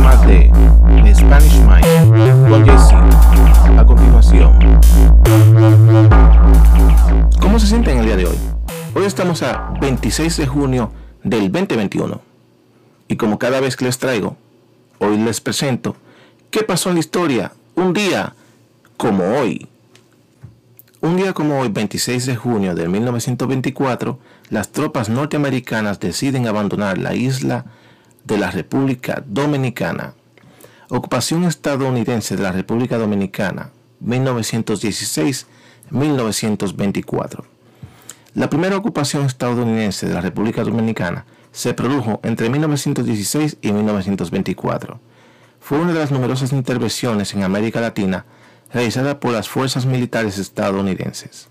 más de Spanish Mind con Jesse. A continuación, ¿cómo se sienten el día de hoy? Hoy estamos a 26 de junio del 2021 y como cada vez que les traigo, hoy les presento qué pasó en la historia un día como hoy. Un día como hoy, 26 de junio de 1924, las tropas norteamericanas deciden abandonar la isla de la República Dominicana. Ocupación estadounidense de la República Dominicana, 1916-1924. La primera ocupación estadounidense de la República Dominicana se produjo entre 1916 y 1924. Fue una de las numerosas intervenciones en América Latina realizada por las fuerzas militares estadounidenses.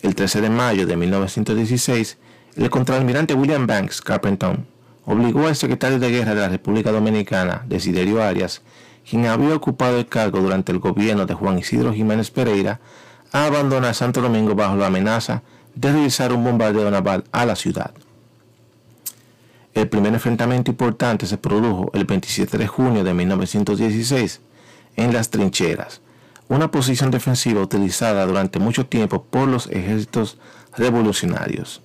El 13 de mayo de 1916, el contraalmirante William Banks Carpenton obligó al secretario de Guerra de la República Dominicana, Desiderio Arias, quien había ocupado el cargo durante el gobierno de Juan Isidro Jiménez Pereira, a abandonar Santo Domingo bajo la amenaza de realizar un bombardeo naval a la ciudad. El primer enfrentamiento importante se produjo el 27 de junio de 1916 en las trincheras, una posición defensiva utilizada durante mucho tiempo por los ejércitos revolucionarios.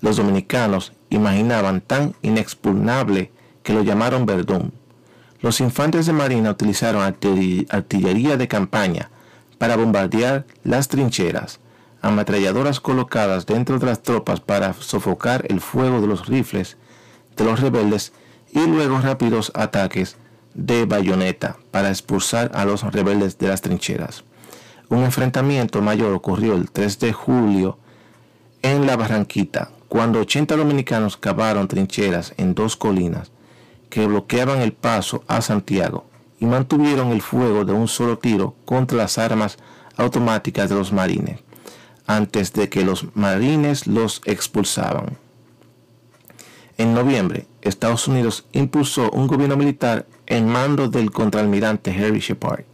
Los dominicanos imaginaban tan inexpugnable que lo llamaron Verdún. Los infantes de marina utilizaron artillería de campaña para bombardear las trincheras, ametralladoras colocadas dentro de las tropas para sofocar el fuego de los rifles de los rebeldes y luego rápidos ataques de bayoneta para expulsar a los rebeldes de las trincheras. Un enfrentamiento mayor ocurrió el 3 de julio en la Barranquita, cuando 80 dominicanos cavaron trincheras en dos colinas que bloqueaban el paso a Santiago y mantuvieron el fuego de un solo tiro contra las armas automáticas de los marines, antes de que los marines los expulsaban. En noviembre, Estados Unidos impulsó un gobierno militar en mando del contraalmirante Harry Shepard.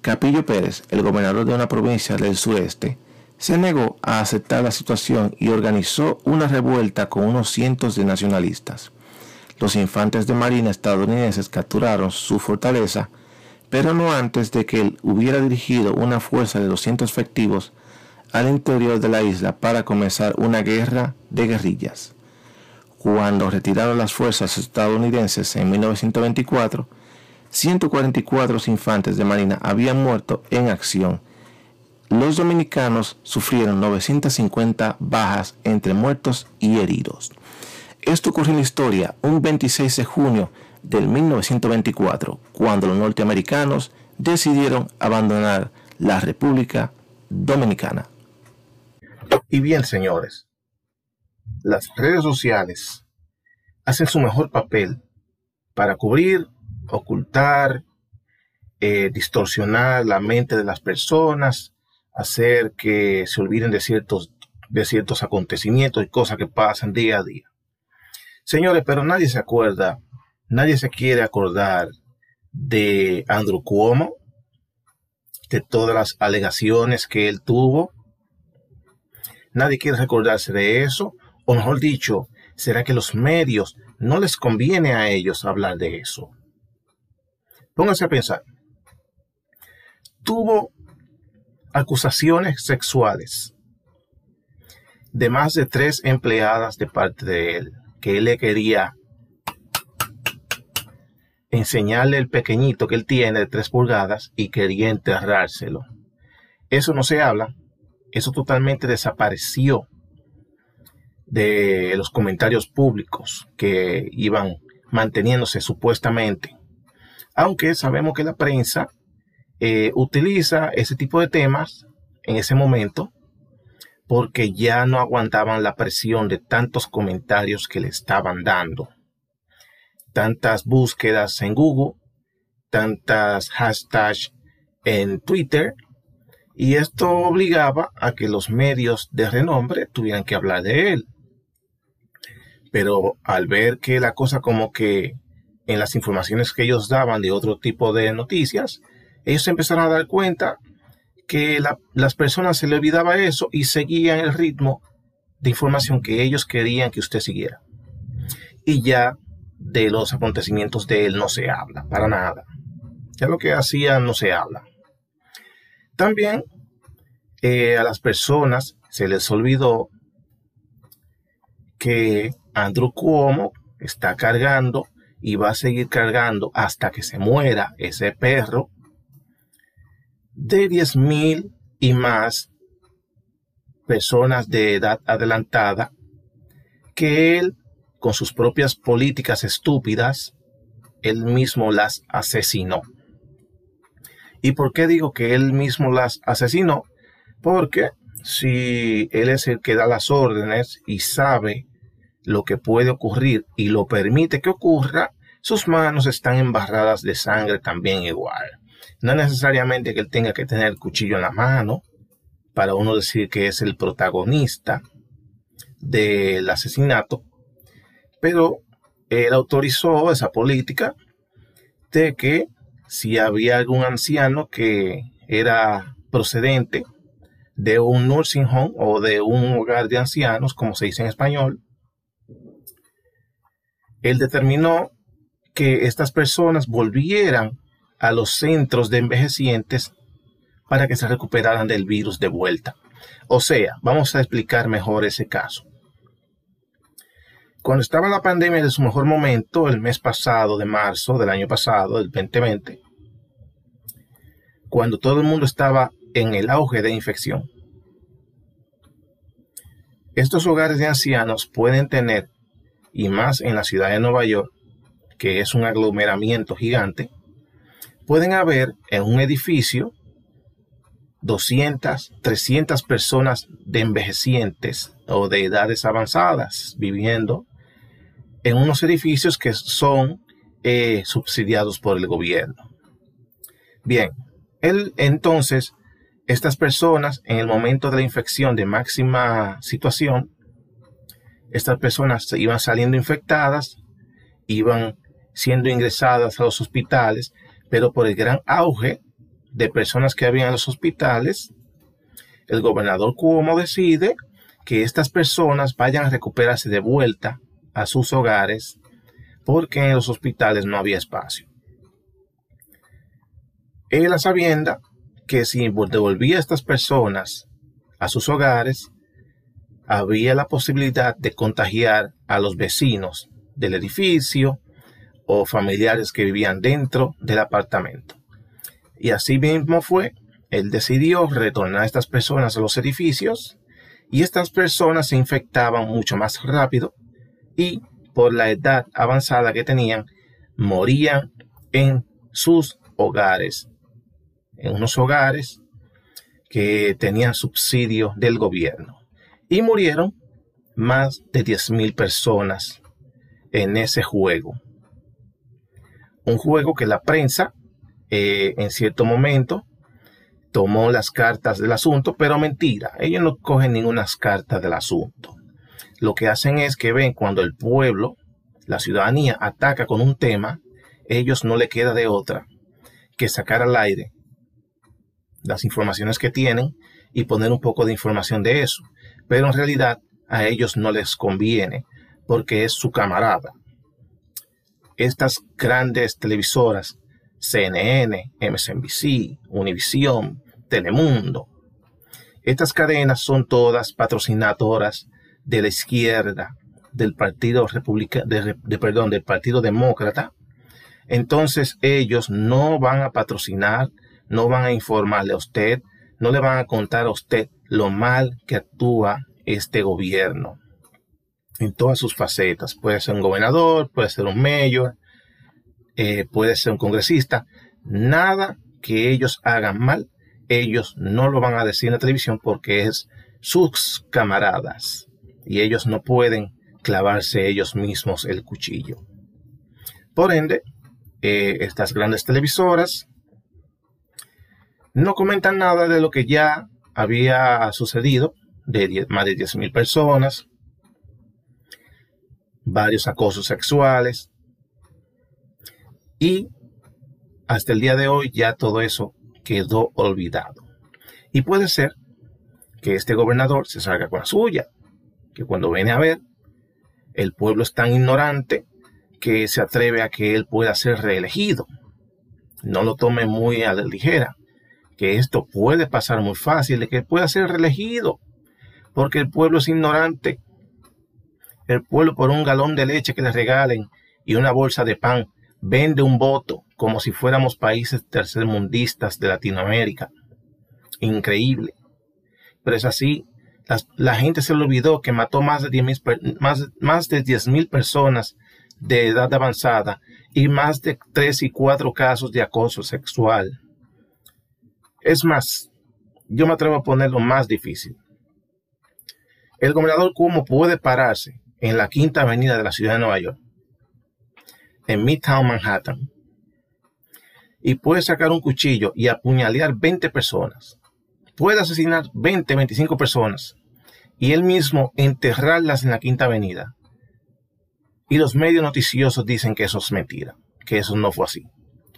Capillo Pérez, el gobernador de una provincia del sureste, se negó a aceptar la situación y organizó una revuelta con unos cientos de nacionalistas. Los infantes de marina estadounidenses capturaron su fortaleza, pero no antes de que él hubiera dirigido una fuerza de 200 efectivos al interior de la isla para comenzar una guerra de guerrillas cuando retiraron las fuerzas estadounidenses en 1924, 144 infantes de marina habían muerto en acción. Los dominicanos sufrieron 950 bajas entre muertos y heridos. Esto ocurrió en la historia un 26 de junio del 1924, cuando los norteamericanos decidieron abandonar la República Dominicana. Y bien, señores, las redes sociales hacen su mejor papel para cubrir, ocultar, eh, distorsionar la mente de las personas, hacer que se olviden de ciertos, de ciertos acontecimientos y cosas que pasan día a día. Señores, pero nadie se acuerda, nadie se quiere acordar de Andrew Cuomo, de todas las alegaciones que él tuvo. Nadie quiere recordarse de eso. O mejor dicho, ¿será que los medios no les conviene a ellos hablar de eso? Pónganse a pensar. Tuvo acusaciones sexuales de más de tres empleadas de parte de él, que él le quería enseñarle el pequeñito que él tiene de tres pulgadas y quería enterrárselo. Eso no se habla, eso totalmente desapareció de los comentarios públicos que iban manteniéndose supuestamente. Aunque sabemos que la prensa eh, utiliza ese tipo de temas en ese momento porque ya no aguantaban la presión de tantos comentarios que le estaban dando. Tantas búsquedas en Google, tantas hashtags en Twitter, y esto obligaba a que los medios de renombre tuvieran que hablar de él pero al ver que la cosa como que en las informaciones que ellos daban de otro tipo de noticias, ellos empezaron a dar cuenta que las personas se le olvidaba eso y seguían el ritmo de información que ellos querían que usted siguiera. Y ya de los acontecimientos de él no se habla, para nada. Ya lo que hacía no se habla. También eh, a las personas se les olvidó que Andrew Cuomo está cargando y va a seguir cargando hasta que se muera ese perro de 10.000 y más personas de edad adelantada que él, con sus propias políticas estúpidas, él mismo las asesinó. ¿Y por qué digo que él mismo las asesinó? Porque si él es el que da las órdenes y sabe lo que puede ocurrir y lo permite que ocurra, sus manos están embarradas de sangre también igual. No necesariamente que él tenga que tener el cuchillo en la mano para uno decir que es el protagonista del asesinato, pero él autorizó esa política de que si había algún anciano que era procedente de un nursing home o de un hogar de ancianos, como se dice en español, él determinó que estas personas volvieran a los centros de envejecientes para que se recuperaran del virus de vuelta. O sea, vamos a explicar mejor ese caso. Cuando estaba la pandemia de su mejor momento, el mes pasado de marzo del año pasado, del 2020, cuando todo el mundo estaba en el auge de infección, estos hogares de ancianos pueden tener, y más en la ciudad de Nueva York, que es un aglomeramiento gigante, pueden haber en un edificio 200, 300 personas de envejecientes o de edades avanzadas viviendo en unos edificios que son eh, subsidiados por el gobierno. Bien, entonces, estas personas en el momento de la infección de máxima situación, estas personas iban saliendo infectadas, iban siendo ingresadas a los hospitales, pero por el gran auge de personas que había en los hospitales, el gobernador Cuomo decide que estas personas vayan a recuperarse de vuelta a sus hogares porque en los hospitales no había espacio. Él a sabienda que si devolvía a estas personas a sus hogares, había la posibilidad de contagiar a los vecinos del edificio o familiares que vivían dentro del apartamento. Y así mismo fue, él decidió retornar a estas personas a los edificios y estas personas se infectaban mucho más rápido y por la edad avanzada que tenían, morían en sus hogares, en unos hogares que tenían subsidio del gobierno. Y murieron más de 10.000 personas en ese juego. Un juego que la prensa eh, en cierto momento tomó las cartas del asunto, pero mentira, ellos no cogen ninguna cartas del asunto lo que hacen es que ven cuando el pueblo, la ciudadanía, ataca con un tema, ellos no le queda de otra que sacar al aire las informaciones que tienen y poner un poco de información de eso. Pero en realidad a ellos no les conviene porque es su camarada. Estas grandes televisoras, CNN, MSNBC, Univision, Telemundo, estas cadenas son todas patrocinadoras de la izquierda del Partido Republicano, de, perdón, del Partido Demócrata, entonces ellos no van a patrocinar, no van a informarle a usted, no le van a contar a usted lo mal que actúa este gobierno en todas sus facetas. Puede ser un gobernador, puede ser un mayor, eh, puede ser un congresista. Nada que ellos hagan mal, ellos no lo van a decir en la televisión porque es sus camaradas y ellos no pueden clavarse ellos mismos el cuchillo. Por ende, eh, estas grandes televisoras no comentan nada de lo que ya había sucedido, de más de 10.000 personas, varios acosos sexuales, y hasta el día de hoy ya todo eso quedó olvidado. Y puede ser que este gobernador se salga con la suya, que cuando viene a ver, el pueblo es tan ignorante que se atreve a que él pueda ser reelegido. No lo tome muy a la ligera, que esto puede pasar muy fácil, que pueda ser reelegido, porque el pueblo es ignorante. El pueblo por un galón de leche que le regalen y una bolsa de pan vende un voto como si fuéramos países tercermundistas de Latinoamérica. Increíble. Pero es así. La, gente se le olvidó que mató más de 10.000 más, más de personas de edad avanzada y más de 3 y 4 casos de acoso sexual. Es más, yo me atrevo a ponerlo más difícil. El gobernador Cuomo puede pararse en la quinta avenida de la ciudad de Nueva York, en Midtown Manhattan, y puede sacar un cuchillo y apuñalear 20 personas. Puede asesinar 20, 25 personas y él mismo enterrarlas en la quinta avenida y los medios noticiosos dicen que eso es mentira, que eso no fue así,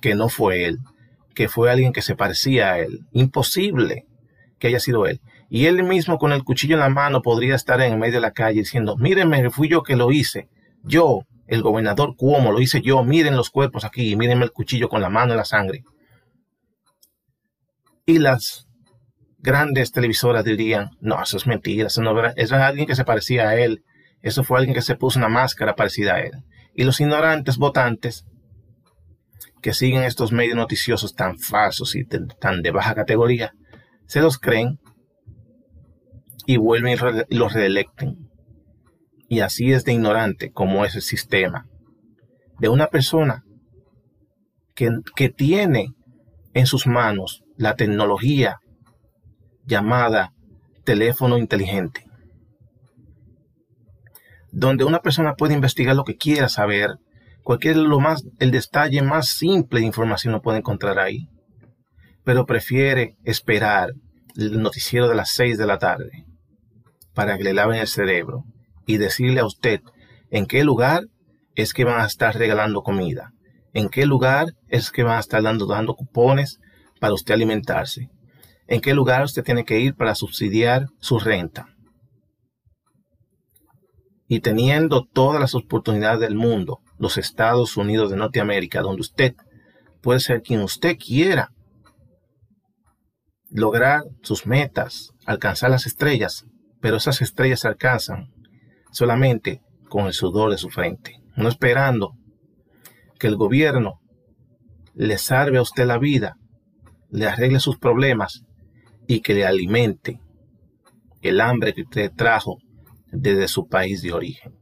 que no fue él, que fue alguien que se parecía a él. Imposible que haya sido él. Y él mismo con el cuchillo en la mano podría estar en medio de la calle diciendo, mírenme, fui yo que lo hice. Yo, el gobernador Cuomo, lo hice yo. Miren los cuerpos aquí, mírenme el cuchillo con la mano en la sangre. Y las grandes televisoras dirían, no, eso es mentira, eso, no, eso es alguien que se parecía a él eso fue alguien que se puso una máscara parecida a él. Y los ignorantes votantes que siguen estos medios noticiosos tan falsos y tan de baja categoría, se los creen y vuelven y los reelecten. Y así es de ignorante como es el sistema. De una persona que, que tiene en sus manos la tecnología llamada teléfono inteligente donde una persona puede investigar lo que quiera saber, cualquier lo más, el detalle más simple de información lo puede encontrar ahí, pero prefiere esperar el noticiero de las 6 de la tarde para que le laven el cerebro y decirle a usted en qué lugar es que van a estar regalando comida, en qué lugar es que van a estar dando, cupones para usted alimentarse, en qué lugar usted tiene que ir para subsidiar su renta, y teniendo todas las oportunidades del mundo, los Estados Unidos de Norteamérica, donde usted puede ser quien usted quiera, lograr sus metas, alcanzar las estrellas, pero esas estrellas se alcanzan solamente con el sudor de su frente, no esperando que el gobierno le salve a usted la vida, le arregle sus problemas y que le alimente el hambre que usted trajo desde su país de origen.